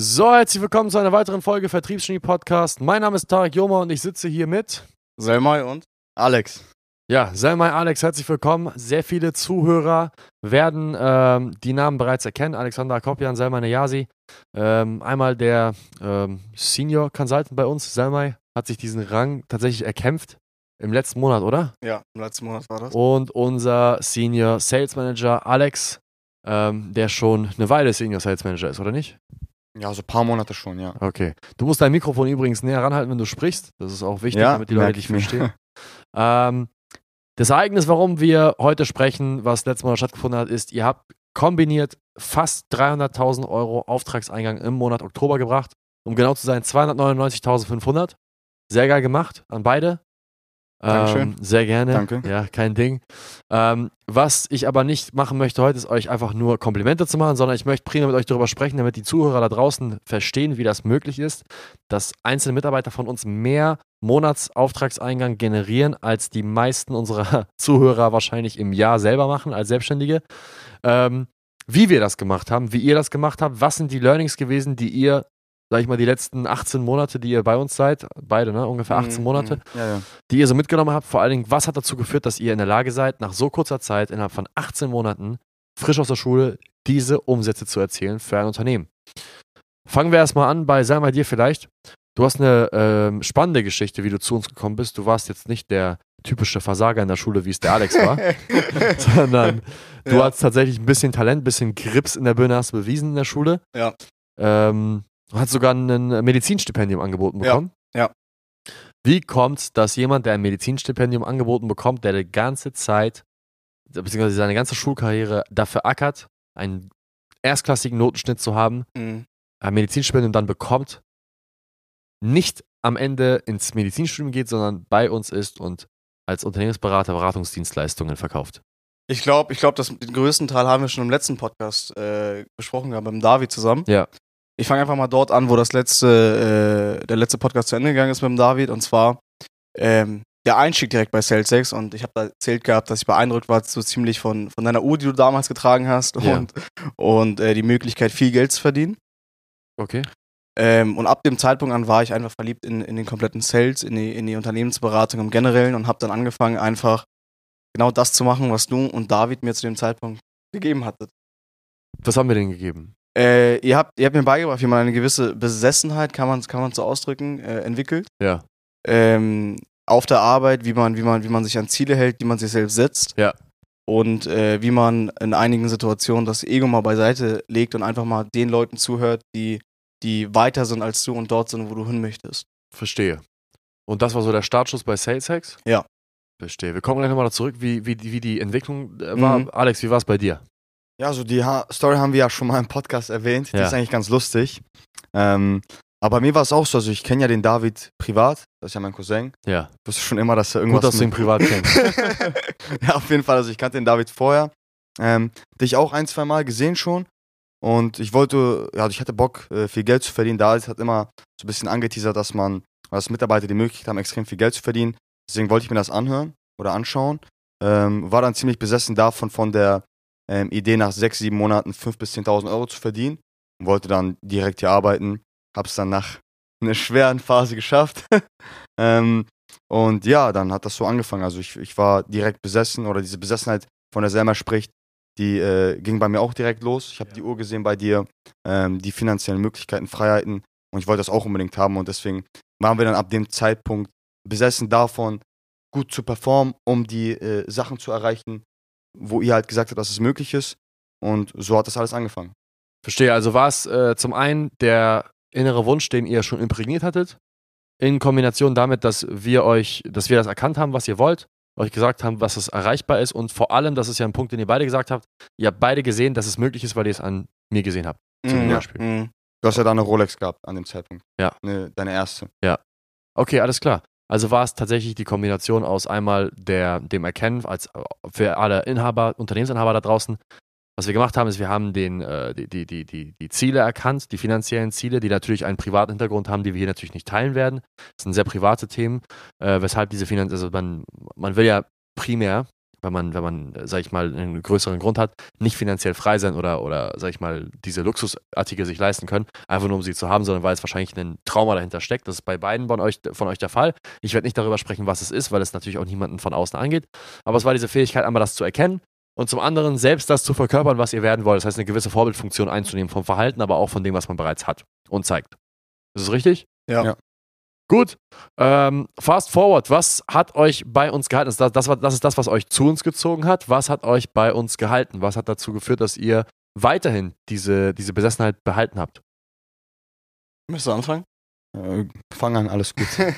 So, herzlich willkommen zu einer weiteren Folge Vertriebsgenie Podcast. Mein Name ist Tarek Joma und ich sitze hier mit Selmai und Alex. Ja, Selmai Alex, herzlich willkommen. Sehr viele Zuhörer werden ähm, die Namen bereits erkennen. Alexander Kopjan, Selmai Nejasi. Ähm, einmal der ähm, Senior Consultant bei uns, Selmai, hat sich diesen Rang tatsächlich erkämpft. Im letzten Monat, oder? Ja, im letzten Monat war das. Und unser Senior Sales Manager Alex, ähm, der schon eine Weile Senior Sales Manager ist, oder nicht? Ja, so ein paar Monate schon, ja. Okay. Du musst dein Mikrofon übrigens näher ranhalten, wenn du sprichst. Das ist auch wichtig, Ja, damit die Leute dich verstehen. ähm, das Ereignis, warum wir heute sprechen, was letztes Mal stattgefunden hat, ist, ihr habt kombiniert fast 300.000 Euro Auftragseingang im Monat Oktober gebracht. Um genau zu sein, 299.500. Sehr geil gemacht an beide. Dankeschön. Ähm, sehr gerne. Danke. Ja, kein Ding. Ähm, was ich aber nicht machen möchte heute, ist euch einfach nur Komplimente zu machen, sondern ich möchte primär mit euch darüber sprechen, damit die Zuhörer da draußen verstehen, wie das möglich ist, dass einzelne Mitarbeiter von uns mehr Monatsauftragseingang generieren, als die meisten unserer Zuhörer wahrscheinlich im Jahr selber machen als Selbstständige. Ähm, wie wir das gemacht haben, wie ihr das gemacht habt, was sind die Learnings gewesen, die ihr, sag ich mal, die letzten 18 Monate, die ihr bei uns seid, beide, ne, ungefähr 18 Mhm, Monate, mhm. Ja, ja. die ihr so mitgenommen habt. Vor allen Dingen, was hat dazu geführt, dass ihr in der Lage seid, nach so kurzer Zeit, innerhalb von 18 Monaten, frisch aus der Schule, diese Umsätze zu erzielen für ein Unternehmen? Fangen wir erstmal an bei, sei mal dir vielleicht. Du hast eine ähm, spannende Geschichte, wie du zu uns gekommen bist. Du warst jetzt nicht der typische Versager in der Schule, wie es der Alex war, sondern du Ja. hast tatsächlich ein bisschen Talent, ein bisschen Grips in der Birne hast du bewiesen in der Schule. Ja. Ähm, du hast sogar ein Medizinstipendium angeboten Ja, bekommen. ja. Wie kommt es, dass jemand, der ein Medizinstipendium angeboten bekommt, der die ganze Zeit, beziehungsweise seine ganze Schulkarriere dafür ackert, einen erstklassigen Notenschnitt zu haben, Mhm. ein Medizinstipendium dann bekommt, nicht am Ende ins Medizinstudium geht, sondern bei uns ist und als Unternehmensberater Beratungsdienstleistungen verkauft. Ich glaube, ich glaub, das- den größten Teil haben wir schon im letzten Podcast äh, besprochen gehabt, mit dem David zusammen. Ja. Ich fange einfach mal dort an, wo das letzte, äh, der letzte Podcast zu Ende gegangen ist mit dem David. Und zwar ähm, der Einstieg direkt bei SalesX. Und ich habe da erzählt gehabt, dass ich beeindruckt war, so ziemlich von, von deiner Uhr, die du damals getragen hast. Ja. Und, und äh, die Möglichkeit, viel Geld zu verdienen. Okay. Ähm, und ab dem Zeitpunkt an war ich einfach verliebt in, in den kompletten Sales, in die, in die Unternehmensberatung im Generellen und habe dann angefangen, einfach genau das zu machen, was du und David mir zu dem Zeitpunkt gegeben hattet. Was haben wir denn gegeben? Äh, ihr, habt, ihr habt mir beigebracht, wie man eine gewisse Besessenheit, kann man kann man so ausdrücken, äh, entwickelt. Ja. Ähm, auf der Arbeit, wie man, wie, man, wie man sich an Ziele hält, wie man sich selbst setzt. Ja. Und äh, wie man in einigen Situationen das Ego mal beiseite legt und einfach mal den Leuten zuhört, die, die weiter sind als du und dort sind, wo du hin möchtest. Verstehe. Und das war so der Startschuss bei Sales Hacks? Ja. Verstehe. Wir kommen gleich nochmal zurück, wie, wie, die- wie die Entwicklung äh, war. Mhm. Alex, wie war es bei dir? Ja, also die ha Story haben wir ja schon mal im Podcast erwähnt. Die Ja. ist eigentlich ganz lustig. Ähm, aber mir war es auch so, also ich kenne ja den David privat, das ist ja mein Cousin. Ja. Ich wusste schon immer, dass er irgendwas Gut, dass du ihn privat kennst. ja, auf jeden Fall. Also ich kannte den David vorher. Ähm, dich auch ein, zwei Mal gesehen schon. Und ich wollte, ja, also ich hatte Bock, äh, viel Geld zu verdienen. David hat immer so ein bisschen angeteasert, dass man, als Mitarbeiter die Möglichkeit haben, extrem viel Geld zu verdienen. Deswegen wollte ich mir das anhören oder anschauen. Ähm, war dann ziemlich besessen davon, von der ähm, Idee, nach sechs, sieben Monaten 5.000 bis 10.000 Euro zu verdienen. Und wollte dann direkt hier arbeiten. Hab's dann nach einer schweren Phase geschafft. ähm, und ja, dann hat das so angefangen. Also ich, ich war direkt besessen oder diese Besessenheit, von der Selma spricht, die äh, ging bei mir auch direkt los. Ich habe die Uhr gesehen bei dir, ähm, die finanziellen Möglichkeiten, Freiheiten und ich wollte das auch unbedingt haben und deswegen waren wir dann ab dem Zeitpunkt besessen davon, gut zu performen, um die äh, Sachen zu erreichen, wo ihr halt gesagt habt, dass es möglich ist und so hat das alles angefangen. Verstehe. Also war es äh, zum einen der innere Wunsch, den ihr schon imprägniert hattet, in Kombination damit, dass wir euch, dass wir das erkannt haben, was ihr wollt, euch gesagt haben, was es erreichbar ist und vor allem, das ist ja ein Punkt, den ihr beide gesagt habt, ihr habt beide gesehen, dass es möglich ist, weil ihr es an mir gesehen habt. Zum Mhm. Beispiel. Mhm. Du hast ja da eine Rolex gehabt an dem Zeitpunkt. Ja. Ne, deine erste. Okay, alles klar. Also war es tatsächlich die Kombination aus einmal der, dem Erkennen als äh, für alle Inhaber, Unternehmensinhaber da draußen. Was wir gemacht haben, ist, wir haben den, äh, die, die, die, die, Ziele erkannt, die finanziellen Ziele, die natürlich einen privaten Hintergrund haben, die wir hier natürlich nicht teilen werden. Das sind sehr private Themen, äh, weshalb diese Finanz, also man, man will ja primär wenn man, wenn man, äh, sag ich mal, einen größeren Grund hat, nicht finanziell frei sein oder, oder, sag ich mal, diese Luxusartikel sich leisten können, einfach nur um sie zu haben, sondern weil es wahrscheinlich ein Trauma dahinter steckt. Das ist bei beiden von euch, von euch der Fall. Ich werde nicht darüber sprechen, was es ist, weil es natürlich auch niemanden von außen angeht. Aber es war diese Fähigkeit, einmal das zu erkennen und zum anderen selbst das zu verkörpern, was ihr werden wollt. Das heißt, eine gewisse Vorbildfunktion einzunehmen vom Verhalten, aber auch von dem, was man bereits hat und zeigt. Ist es richtig? Ja. Ja. Gut. Ähm, fast forward. Was hat euch bei uns gehalten? Das, das, war, das ist das, was euch zu uns gezogen hat. Was hat euch bei uns gehalten? Was hat dazu geführt, dass ihr weiterhin diese, diese Besessenheit behalten habt? Möchtest du anfangen? Äh, fang an, alles gut.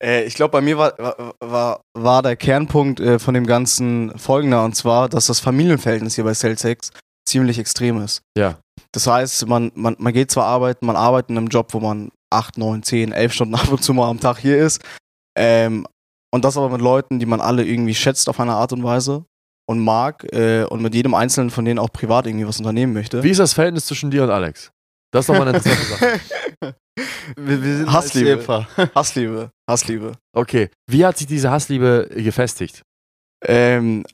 Äh, ich glaube, bei mir war, war, war, war der Kernpunkt äh, von dem Ganzen folgender, und zwar, dass das Familienverhältnis hier bei Celtics ziemlich extrem ist. Ja. Das heißt, man, man, man geht zwar arbeiten, man arbeitet in einem Job, wo man 8, 9, 10, 11 Stunden ab und zu mal am Tag hier ist. Ähm, und das aber mit Leuten, die man alle irgendwie schätzt auf eine Art und Weise und mag äh, und mit jedem Einzelnen von denen auch privat irgendwie was unternehmen möchte. Wie ist das Verhältnis zwischen dir und Alex? Das ist doch mal eine interessante Sache. wir, wir sind Hassliebe. Hassliebe, Hassliebe. Okay. Wie hat sich diese Hassliebe gefestigt? Ähm,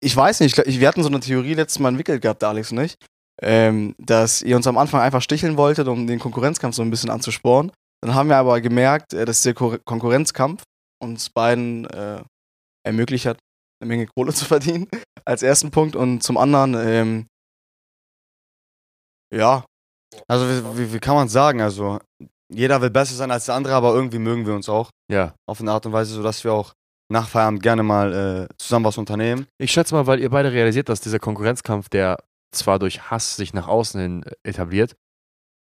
ich weiß nicht, ich wir hatten so eine Theorie letztes Mal entwickelt gehabt, Alex und ich, ähm, dass ihr uns am Anfang einfach sticheln wolltet, um den Konkurrenzkampf so ein bisschen anzusporen. Dann haben wir aber gemerkt, äh, dass der Ko- Konkurrenzkampf uns beiden äh, ermöglicht hat, eine Menge Kohle zu verdienen, als ersten Punkt. Und zum anderen, ähm, ja, Also, wie, wie, wie kann man sagen? Also, jeder will besser sein als der andere, aber irgendwie mögen wir uns auch. Ja. Auf eine Art und Weise, sodass wir auch nach Feierabend gerne mal äh, zusammen was unternehmen. Ich schätze mal, weil ihr beide realisiert, dass dieser Konkurrenzkampf, der zwar durch Hass sich nach außen hin etabliert,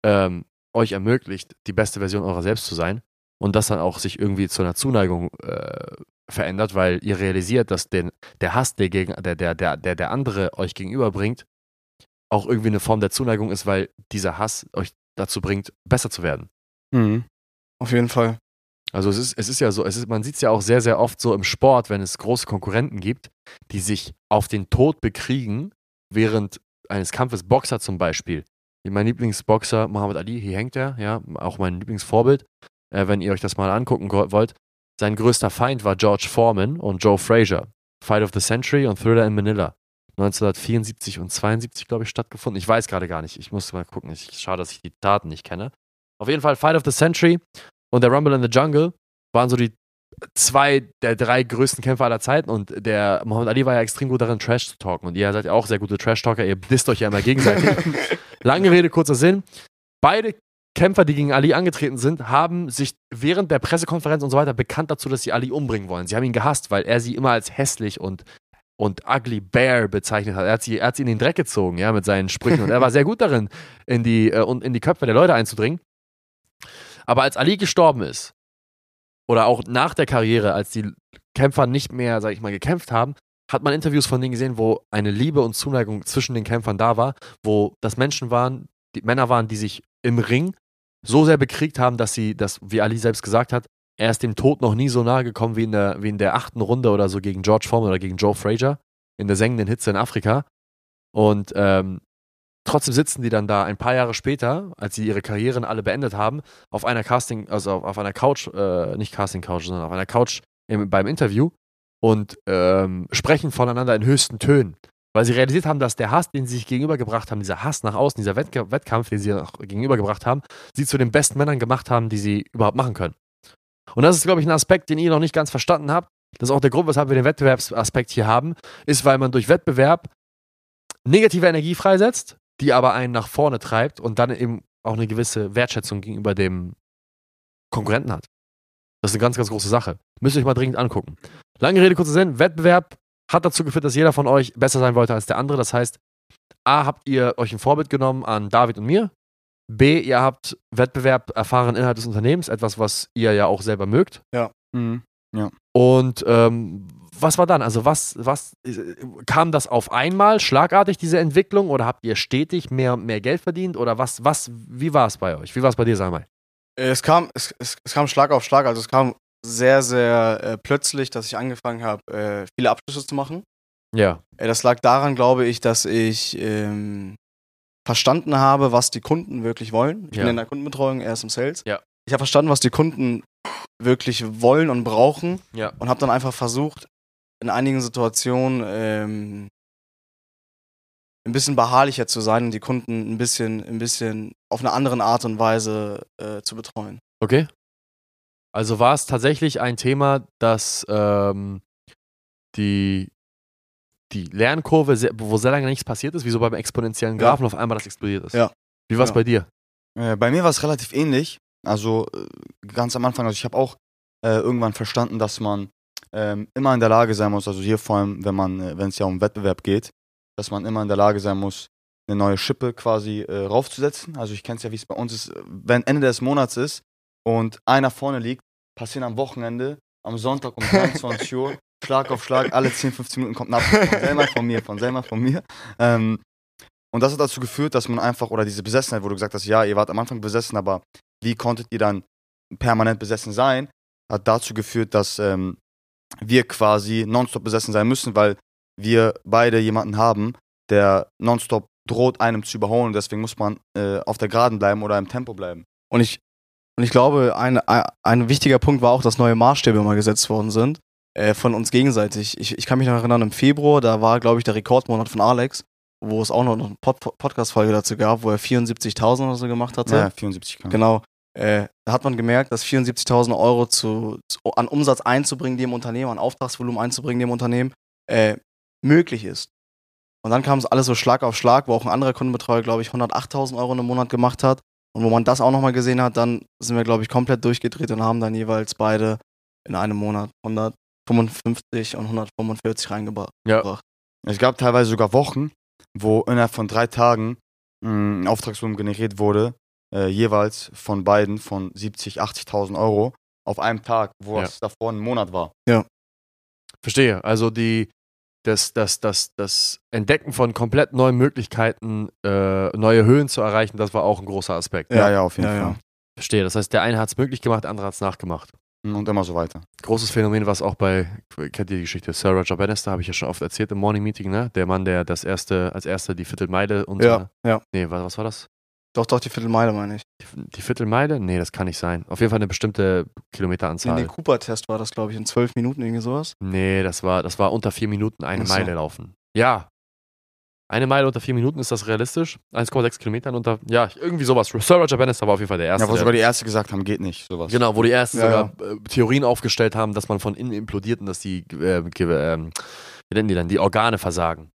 ähm, euch ermöglicht, die beste Version eurer selbst zu sein und das dann auch sich irgendwie zu einer Zuneigung äh, verändert, weil ihr realisiert, dass den, der Hass, der, gegen, der, der, der, der der andere euch gegenüberbringt, auch irgendwie eine Form der Zuneigung ist, weil dieser Hass euch dazu bringt, besser zu werden. Mhm. auf jeden Fall. Also es ist, es ist ja so, es ist, man sieht es ja auch sehr, sehr oft so im Sport, wenn es große Konkurrenten gibt, die sich auf den Tod bekriegen, während eines Kampfes Boxer zum Beispiel. Mein Lieblingsboxer, Muhammad Ali, hier hängt er, ja, auch mein Lieblingsvorbild, äh, wenn ihr euch das mal angucken wollt. Sein größter Feind war George Foreman und Joe Frazier. Fight of the Century und Thriller in Manila. 1974 und 72, glaube ich, stattgefunden. Ich weiß gerade gar nicht. Ich muss mal gucken. Ich, schade, dass ich die Daten nicht kenne. Auf jeden Fall Fight of the Century und der Rumble in the Jungle waren so die zwei der drei größten Kämpfer aller Zeiten und der Muhammad Ali war ja extrem gut darin, Trash zu talken. Und ihr seid ja auch sehr gute Trash-Talker, ihr disst euch ja immer gegenseitig. Lange Rede, kurzer Sinn. Beide Kämpfer, die gegen Ali angetreten sind, haben sich während der Pressekonferenz und so weiter bekannt dazu, dass sie Ali umbringen wollen. Sie haben ihn gehasst, weil er sie immer als hässlich und, und ugly bear bezeichnet hat. Er hat, sie, er hat sie in den Dreck gezogen, ja, mit seinen Sprüchen. Und er war sehr gut darin, in die, äh, und in die Köpfe der Leute einzudringen. Aber als Ali gestorben ist, oder auch nach der Karriere, als die Kämpfer nicht mehr, sag ich mal, gekämpft haben, hat man Interviews von denen gesehen, wo eine Liebe und Zuneigung zwischen den Kämpfern da war, wo das Menschen waren, die Männer waren, die sich im Ring so sehr bekriegt haben, dass sie, das, wie Ali selbst gesagt hat, er ist dem Tod noch nie so nahe gekommen wie in der, wie in der achten Runde oder so gegen George Foreman oder gegen Joe Frazier in der sengenden Hitze in Afrika. Und ähm, trotzdem sitzen die dann da ein paar Jahre später, als sie ihre Karrieren alle beendet haben, auf einer Casting, also auf, auf einer Couch, äh, nicht Casting Couch, sondern auf einer Couch im, beim Interview und ähm, sprechen voneinander in höchsten Tönen. Weil sie realisiert haben, dass der Hass, den sie sich gegenübergebracht haben, dieser Hass nach außen, dieser Wettk Wettkampf, den sie auch gegenübergebracht haben, sie zu den besten Männern gemacht haben, die sie überhaupt machen können. Und das ist, glaube ich, ein Aspekt, den ihr noch nicht ganz verstanden habt. Das ist auch der Grund, weshalb wir den Wettbewerbsaspekt hier haben, ist, weil man durch Wettbewerb negative Energie freisetzt, die aber einen nach vorne treibt und dann eben auch eine gewisse Wertschätzung gegenüber dem Konkurrenten hat. Das ist eine ganz, ganz große Sache. Müsst ihr euch mal dringend angucken. Lange Rede, kurzer Sinn. Wettbewerb hat dazu geführt, dass jeder von euch besser sein wollte als der andere. Das heißt, A, habt ihr euch ein Vorbild genommen an David und mir. B, ihr habt Wettbewerb erfahren innerhalb des Unternehmens, etwas, was ihr ja auch selber mögt. Mhm. Und ähm, was war dann? Also was, was äh, kam das auf einmal schlagartig diese Entwicklung oder habt ihr stetig mehr, mehr Geld verdient oder was, was, wie war es bei euch? Wie war es bei dir, Samuel? Äh, Es kam, es, es, es kam Schlag auf Schlag, also es kam sehr, sehr äh, plötzlich, dass ich angefangen habe, äh, viele Abschlüsse zu machen. Ja. Äh, das lag daran, glaube ich, dass ich ähm, verstanden habe, was die Kunden wirklich wollen. Ich Ja. bin in der Kundenbetreuung, er ist im Sales. Ja. Ich habe verstanden, was die Kunden wirklich wollen und brauchen Ja. und habe dann einfach versucht, in einigen Situationen ähm, ein bisschen beharrlicher zu sein und die Kunden ein bisschen, ein bisschen auf eine andere Art und Weise äh, zu betreuen. Okay. Also war es tatsächlich ein Thema, dass ähm, die, die Lernkurve, sehr, wo sehr lange nichts passiert ist, wie so beim exponentiellen Ja. Graphen, auf einmal das explodiert ist. Ja. Wie war es Ja. bei dir? Äh, bei mir war es relativ ähnlich. Also äh, ganz am Anfang, also ich habe auch äh, irgendwann verstanden, dass man ähm, immer in der Lage sein muss, also hier vor allem, wenn man, äh, wenn es ja um Wettbewerb geht, dass man immer in der Lage sein muss, eine neue Schippe quasi äh, raufzusetzen. Also ich kenne es ja, wie es bei uns ist, wenn Ende des Monats ist und einer vorne liegt, passieren am Wochenende, am Sonntag um 23 Uhr, Schlag auf Schlag, alle 10, 15 Minuten kommt ein Abschluss von Selma von mir, von Selma von mir. Ähm, und das hat dazu geführt, dass man einfach, oder diese Besessenheit, wo du gesagt hast, ja, ihr wart am Anfang besessen, aber wie konntet ihr dann permanent besessen sein, hat dazu geführt, dass ähm, wir quasi nonstop besessen sein müssen, weil wir beide jemanden haben, der nonstop droht, einem zu überholen. Deswegen muss man äh, auf der Geraden bleiben oder im Tempo bleiben. Und ich, und ich glaube, ein, ein, ein wichtiger Punkt war auch, dass neue Maßstäbe mal gesetzt worden sind. Äh, von uns gegenseitig. Ich, ich kann mich noch erinnern, im Februar, da war, glaube ich, der Rekordmonat von Alex, wo es auch noch eine Pod Podcast-Folge dazu gab, wo er 74.000 oder so gemacht hatte. Ja, 74 K. Genau. Äh, da hat man gemerkt, dass 74.000 Euro zu, zu, an Umsatz einzubringen dem Unternehmen, an Auftragsvolumen einzubringen dem Unternehmen, äh, möglich ist. Und dann kam es alles so Schlag auf Schlag, wo auch ein anderer Kundenbetreuer, glaube ich, 108.000 Euro im Monat gemacht hat. Und wo man das auch nochmal gesehen hat, dann sind wir, glaube ich, komplett durchgedreht und haben dann jeweils beide in einem Monat 155 und 145 reingebracht. Ja. Es gab teilweise sogar Wochen, wo innerhalb von drei Tagen ein Auftragsvolumen generiert wurde, äh, jeweils von beiden von 70, 80.000 Euro auf einem Tag, wo Ja. es davor ein Monat war. Verstehe. Also die, das, das, das, das Entdecken von komplett neuen Möglichkeiten, äh, neue Höhen zu erreichen, das war auch ein großer Aspekt. Ja, ja, auf jeden Ja, Fall. ja. Verstehe. Das heißt, der eine hat es möglich gemacht, der andere hat es nachgemacht. Und immer so weiter. Großes Phänomen, was auch bei, kennt ihr die Geschichte, Sir Roger Bannister, habe ich ja schon oft erzählt im Morning Meeting, ne? Der Mann, der das erste, als erster die Viertelmeile und Ja, ja. Nee, was, was war das? Doch, doch, die Viertelmeile meine ich. Die, die Viertelmeile? Nee, das kann nicht sein. Auf jeden Fall eine bestimmte Nee, Kilometeranzahl. der Cooper-Test war das, glaube ich, in zwölf Minuten, irgendwie sowas. Nee, das war, das war unter vier Minuten eine Ach so. Meile laufen. Ja. Eine Meile unter vier Minuten, ist das realistisch? 1,6 Kilometer unter, ja, irgendwie sowas. Sir Roger Bannister war auf jeden Fall der Erste. Ja, wo sogar die Ärzte gesagt haben, geht nicht, sowas. Genau, wo die ersten Ja, sogar äh, Theorien aufgestellt haben, dass man von innen implodiert und dass die, äh, ge- ähm, wie nennen die dann, die Organe versagen.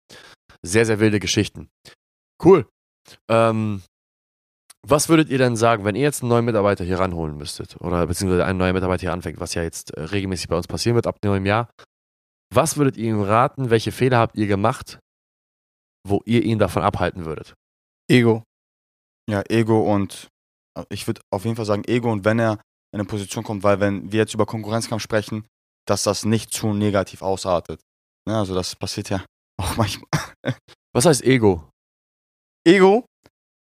Sehr, sehr wilde Geschichten. Cool. Ähm, was würdet ihr denn sagen, wenn ihr jetzt einen neuen Mitarbeiter hier ranholen müsstet oder beziehungsweise ein neuer Mitarbeiter hier anfängt, was ja jetzt äh, regelmäßig bei uns passieren wird ab neuem Jahr? Was würdet ihr ihm raten? Welche Fehler habt ihr gemacht, wo ihr ihn davon abhalten würdet? Ego. Ja, Ego und äh, ich würde auf jeden Fall sagen Ego und wenn er in eine Position kommt, weil wenn wir jetzt über Konkurrenzkampf sprechen, dass das nicht zu negativ ausartet. Ne, also das passiert ja auch manchmal. Was heißt Ego? Ego.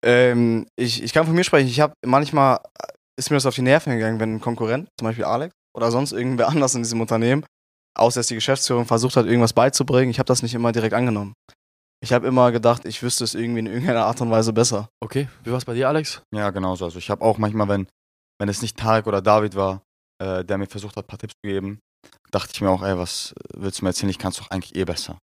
Ähm, ich, ich kann von mir sprechen. Ich habe manchmal äh, ist mir das auf die Nerven gegangen, wenn ein Konkurrent, zum Beispiel Alex oder sonst irgendwer anders in diesem Unternehmen, außer dass die Geschäftsführung versucht hat, irgendwas beizubringen, ich habe das nicht immer direkt angenommen. Ich habe immer gedacht, ich wüsste es irgendwie in irgendeiner Art und Weise besser. Okay, wie war es bei dir, Alex? Ja, genauso. Also ich habe auch manchmal, wenn, wenn es nicht Tarek oder David war, äh, der mir versucht hat, ein paar Tipps zu geben, dachte ich mir auch, ey, was willst du mir erzählen? Ich kann es doch eigentlich eh besser.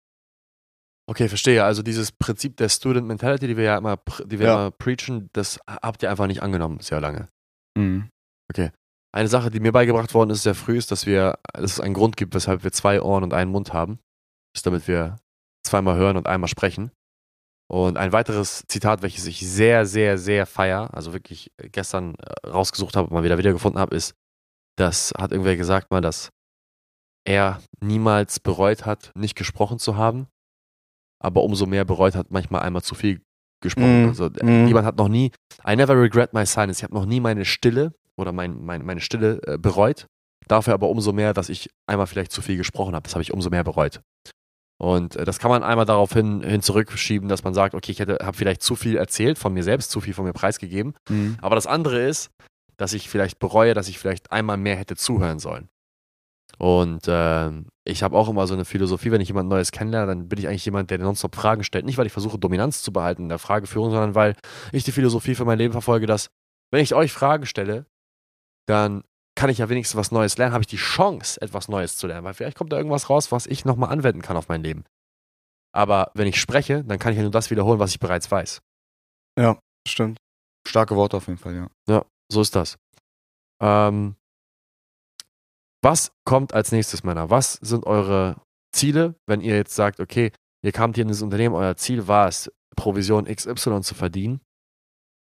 Okay, verstehe. Also dieses Prinzip der Student Mentality, die wir ja immer, die wir Ja. immer preachen, das habt ihr einfach nicht angenommen, sehr lange. Mhm. Eine Sache, die mir beigebracht worden ist sehr früh, ist, dass wir, dass es einen Grund gibt, weshalb wir zwei Ohren und einen Mund haben. ist, damit wir zweimal hören und einmal sprechen. Und ein weiteres Zitat, welches ich sehr, sehr, sehr feier, also wirklich gestern äh, rausgesucht habe und mal wieder wiedergefunden habe, ist, das hat irgendwer gesagt mal, dass er niemals bereut hat, nicht gesprochen zu haben, aber umso mehr bereut hat, manchmal einmal zu viel gesprochen. Mm, Also mm. jemand hat noch nie, I never regret my silence, ich habe noch nie meine Stille oder mein, mein, meine Stille äh, bereut. Dafür aber umso mehr, dass ich einmal vielleicht zu viel gesprochen habe. Das habe ich umso mehr bereut. Und äh, das kann man einmal darauf hin, hin zurückschieben, dass man sagt, okay, ich habe vielleicht zu viel erzählt von mir selbst, zu viel von mir preisgegeben. Mhm. Aber das andere ist, dass ich vielleicht bereue, dass ich vielleicht einmal mehr hätte zuhören sollen. Und ähm, ich habe auch immer so eine Philosophie, wenn ich jemand Neues kennenlerne, dann bin ich eigentlich jemand, der nonstop Fragen stellt. Nicht, weil ich versuche, Dominanz zu behalten in der Frageführung, sondern weil ich die Philosophie für mein Leben verfolge, dass, wenn ich euch Fragen stelle, dann kann ich ja wenigstens was Neues lernen, habe ich die Chance, etwas Neues zu lernen, weil vielleicht kommt da irgendwas raus, was ich nochmal anwenden kann auf mein Leben. Aber wenn ich spreche, dann kann ich ja nur das wiederholen, was ich bereits weiß. Stimmt. Starke Worte auf jeden Fall, ja. Ja, so ist das. Ähm, was kommt als nächstes, Männer? Was sind eure Ziele, wenn ihr jetzt sagt, okay, ihr kamt hier in das Unternehmen, euer Ziel war es, Provision XY zu verdienen.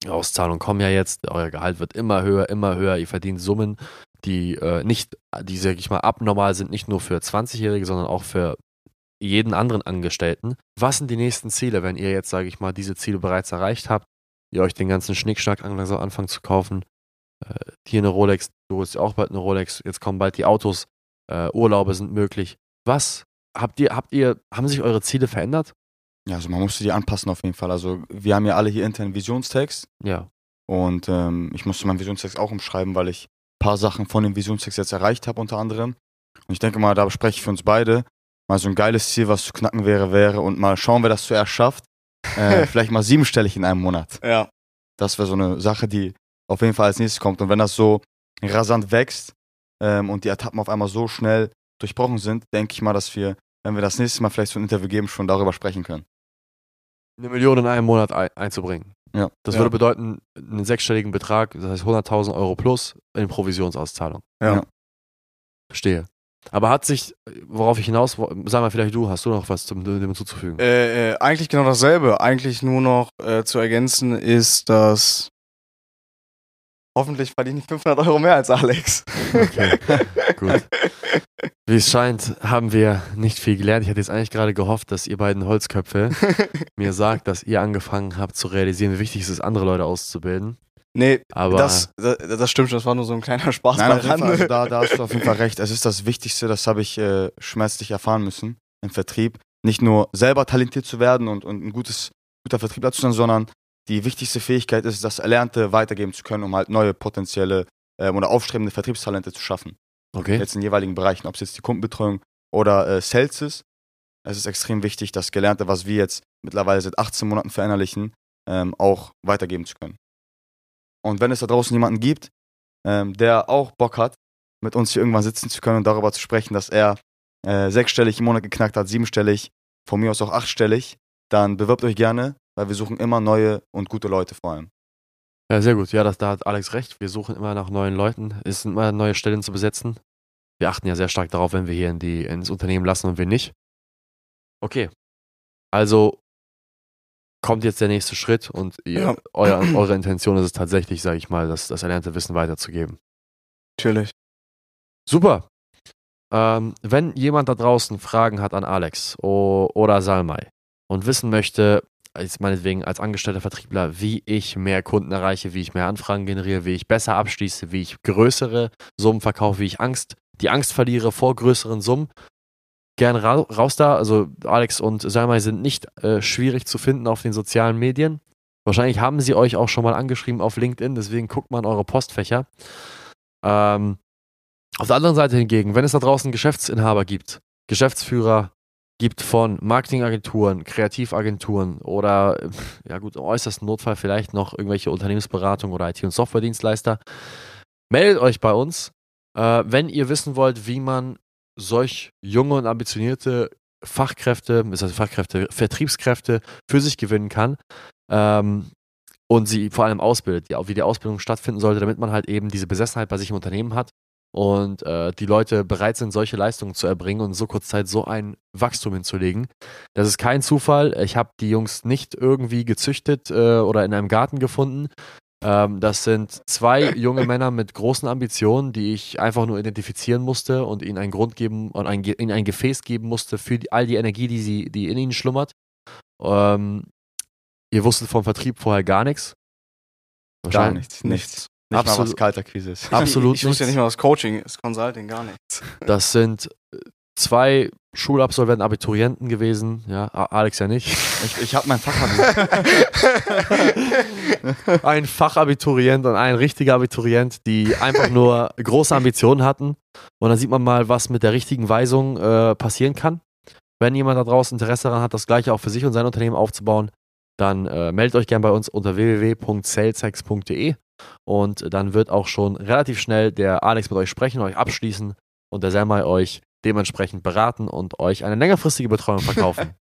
Auszahlungen kommen ja jetzt, euer Gehalt wird immer höher, immer höher, ihr verdient Summen, die äh, nicht, die, sag ich mal, abnormal sind, nicht nur für 20-Jährige, sondern auch für jeden anderen Angestellten. Was sind die nächsten Ziele, wenn ihr jetzt, sage ich mal, diese Ziele bereits erreicht habt, ihr euch den ganzen Schnickschnack langsam anfangen zu kaufen? Äh, hier eine Rolex, du holst ja auch bald eine Rolex, jetzt kommen bald die Autos, äh, Urlaube sind möglich. Was habt ihr, habt ihr, haben sich eure Ziele verändert? Ja, also man musste die anpassen auf jeden Fall. Also wir haben ja alle hier intern Visionstext Ja. und ähm, ich musste meinen Visionstext auch umschreiben, weil ich ein paar Sachen von dem Visionstext jetzt erreicht habe unter anderem. Und ich denke mal, da spreche ich für uns beide. Mal so ein geiles Ziel, was zu knacken wäre, wäre und mal schauen, wer das zuerst schafft. Äh, vielleicht mal siebenstellig in einem Monat. Ja. Das wäre so eine Sache, die auf jeden Fall als nächstes kommt. Und wenn das so rasant wächst ähm, und die Etappen auf einmal so schnell durchbrochen sind, denke ich mal, dass wir, wenn wir das nächste Mal vielleicht so ein Interview geben, schon darüber sprechen können. eine Million in einem Monat ein, einzubringen. Ja. Das Ja. würde bedeuten, einen sechsstelligen Betrag, das heißt 100.000 Euro plus in Provisionsauszahlung. Ja. Ja. Verstehe. Aber hat sich, worauf ich hinaus, sag mal vielleicht du, hast du noch was zum, dem hinzuzufügen? Äh, äh, eigentlich genau dasselbe. Eigentlich nur noch äh, zu ergänzen ist, dass hoffentlich verdiene ich 500 Euro mehr als Alex. Okay, gut. Wie es scheint, haben wir nicht viel gelernt. Ich hätte jetzt eigentlich gerade gehofft, dass ihr beiden Holzköpfe mir sagt, dass ihr angefangen habt zu realisieren, wie wichtig es ist, andere Leute auszubilden. nee, Aber das, das, das stimmt schon. Das war nur so ein kleiner Spaß Nein, auf jeden Fall, also da, da hast du auf jeden Fall recht. Es ist das Wichtigste, das habe ich äh, schmerzlich erfahren müssen im Vertrieb. Nicht nur selber talentiert zu werden und, und ein gutes, guter Vertriebler zu sein, sondern die wichtigste Fähigkeit ist, das Erlernte weitergeben zu können, um halt neue potenzielle ähm, oder aufstrebende Vertriebstalente zu schaffen. okay. Jetzt in jeweiligen Bereichen, ob es jetzt die Kundenbetreuung oder äh, Sales ist. Es ist extrem wichtig, das Gelernte, was wir jetzt mittlerweile seit 18 Monaten verinnerlichen, ähm, auch weitergeben zu können. Und wenn es da draußen jemanden gibt, ähm, der auch Bock hat, mit uns hier irgendwann sitzen zu können und darüber zu sprechen, dass er äh, sechsstellig im Monat geknackt hat, siebenstellig, von mir aus auch achtstellig, dann bewirbt euch gerne, weil wir suchen immer neue und gute Leute vor allem. Ja, sehr gut. Ja, das, da hat Alex recht. Wir suchen immer nach neuen Leuten. Es sind immer neue Stellen zu besetzen. Wir achten ja sehr stark darauf, wenn wir hier in die, ins Unternehmen lassen und wir nicht. Okay. Also kommt jetzt der nächste Schritt und ihr, Ja. euer, eure Intention ist es tatsächlich, sage ich mal, das, das erlernte Wissen weiterzugeben. Natürlich. Super. Ähm, wenn jemand da draußen Fragen hat an Alex oder Salmai und wissen möchte, als meinetwegen als angestellter Vertriebler, wie ich mehr Kunden erreiche, wie ich mehr Anfragen generiere, wie ich besser abschließe, wie ich größere Summen verkaufe, wie ich Angst, die Angst verliere vor größeren Summen, gern ra raus da. Also Alex und Salmai sind nicht äh, schwierig zu finden auf den sozialen Medien. Wahrscheinlich haben sie euch auch schon mal angeschrieben auf LinkedIn, deswegen guckt mal in eure Postfächer. Ähm, auf der anderen Seite hingegen, wenn es da draußen Geschäftsinhaber gibt, Geschäftsführer gibt von Marketingagenturen, Kreativagenturen oder, ja gut, im äußersten Notfall vielleicht noch irgendwelche Unternehmensberatungen oder IT- und Softwaredienstleister, meldet euch bei uns, äh, wenn ihr wissen wollt, wie man solch junge und ambitionierte Fachkräfte, das heißt Fachkräfte, Vertriebskräfte für sich gewinnen kann ähm, und sie vor allem ausbildet, wie die Ausbildung stattfinden sollte, damit man halt eben diese Besessenheit bei sich im Unternehmen hat und äh, die Leute bereit sind, solche Leistungen zu erbringen und in so kurzer Zeit so ein Wachstum hinzulegen. Das ist kein Zufall. Ich habe die Jungs nicht irgendwie gezüchtet äh, oder in einem Garten gefunden. Ähm, das sind zwei junge Männer mit großen Ambitionen, die ich einfach nur identifizieren musste und ihnen einen Grund geben und ein, ihnen ein Gefäß geben musste für die, all die Energie, die, sie, die in ihnen schlummert. Ähm, ihr wusstet vom Vertrieb vorher gar nichts. Gar Wahrscheinlich- nichts, nichts. Nicht mal Absolut. was Kaltakquise ist. Absolut Ich, ich wusste ja nicht mal, was Coaching ist, Consulting, gar nichts. Das sind äh, zwei Schulabsolventen, Abiturienten gewesen. Ja, Alex ja nicht. Ich, ich habe mein Fach ein Fachabiturient und ein richtiger Abiturient, die einfach nur große Ambitionen hatten. Und dann sieht man mal, was mit der richtigen Weisung äh, passieren kann. Wenn jemand da draußen Interesse daran hat, das gleiche auch für sich und sein Unternehmen aufzubauen, dann äh, meldet euch gerne bei uns unter www.salesex.de und dann wird auch schon relativ schnell der Alex mit euch sprechen, euch abschließen und der Selmai euch dementsprechend beraten und euch eine längerfristige Betreuung verkaufen.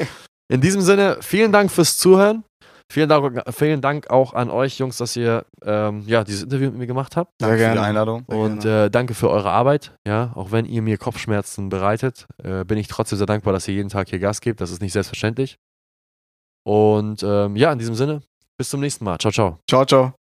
In diesem Sinne, vielen Dank fürs Zuhören. Vielen Dank, vielen Dank auch an euch, Jungs, dass ihr ähm, ja, dieses Interview mit mir gemacht habt. Sehr Danke für die gerne. Einladung. Und äh, danke für eure Arbeit. Ja, auch wenn ihr mir Kopfschmerzen bereitet, äh, bin ich trotzdem sehr dankbar, dass ihr jeden Tag hier Gas gebt. Das ist nicht selbstverständlich. Und ähm, ja, in diesem Sinne, bis zum nächsten Mal. Ciao, ciao. Ciao, ciao.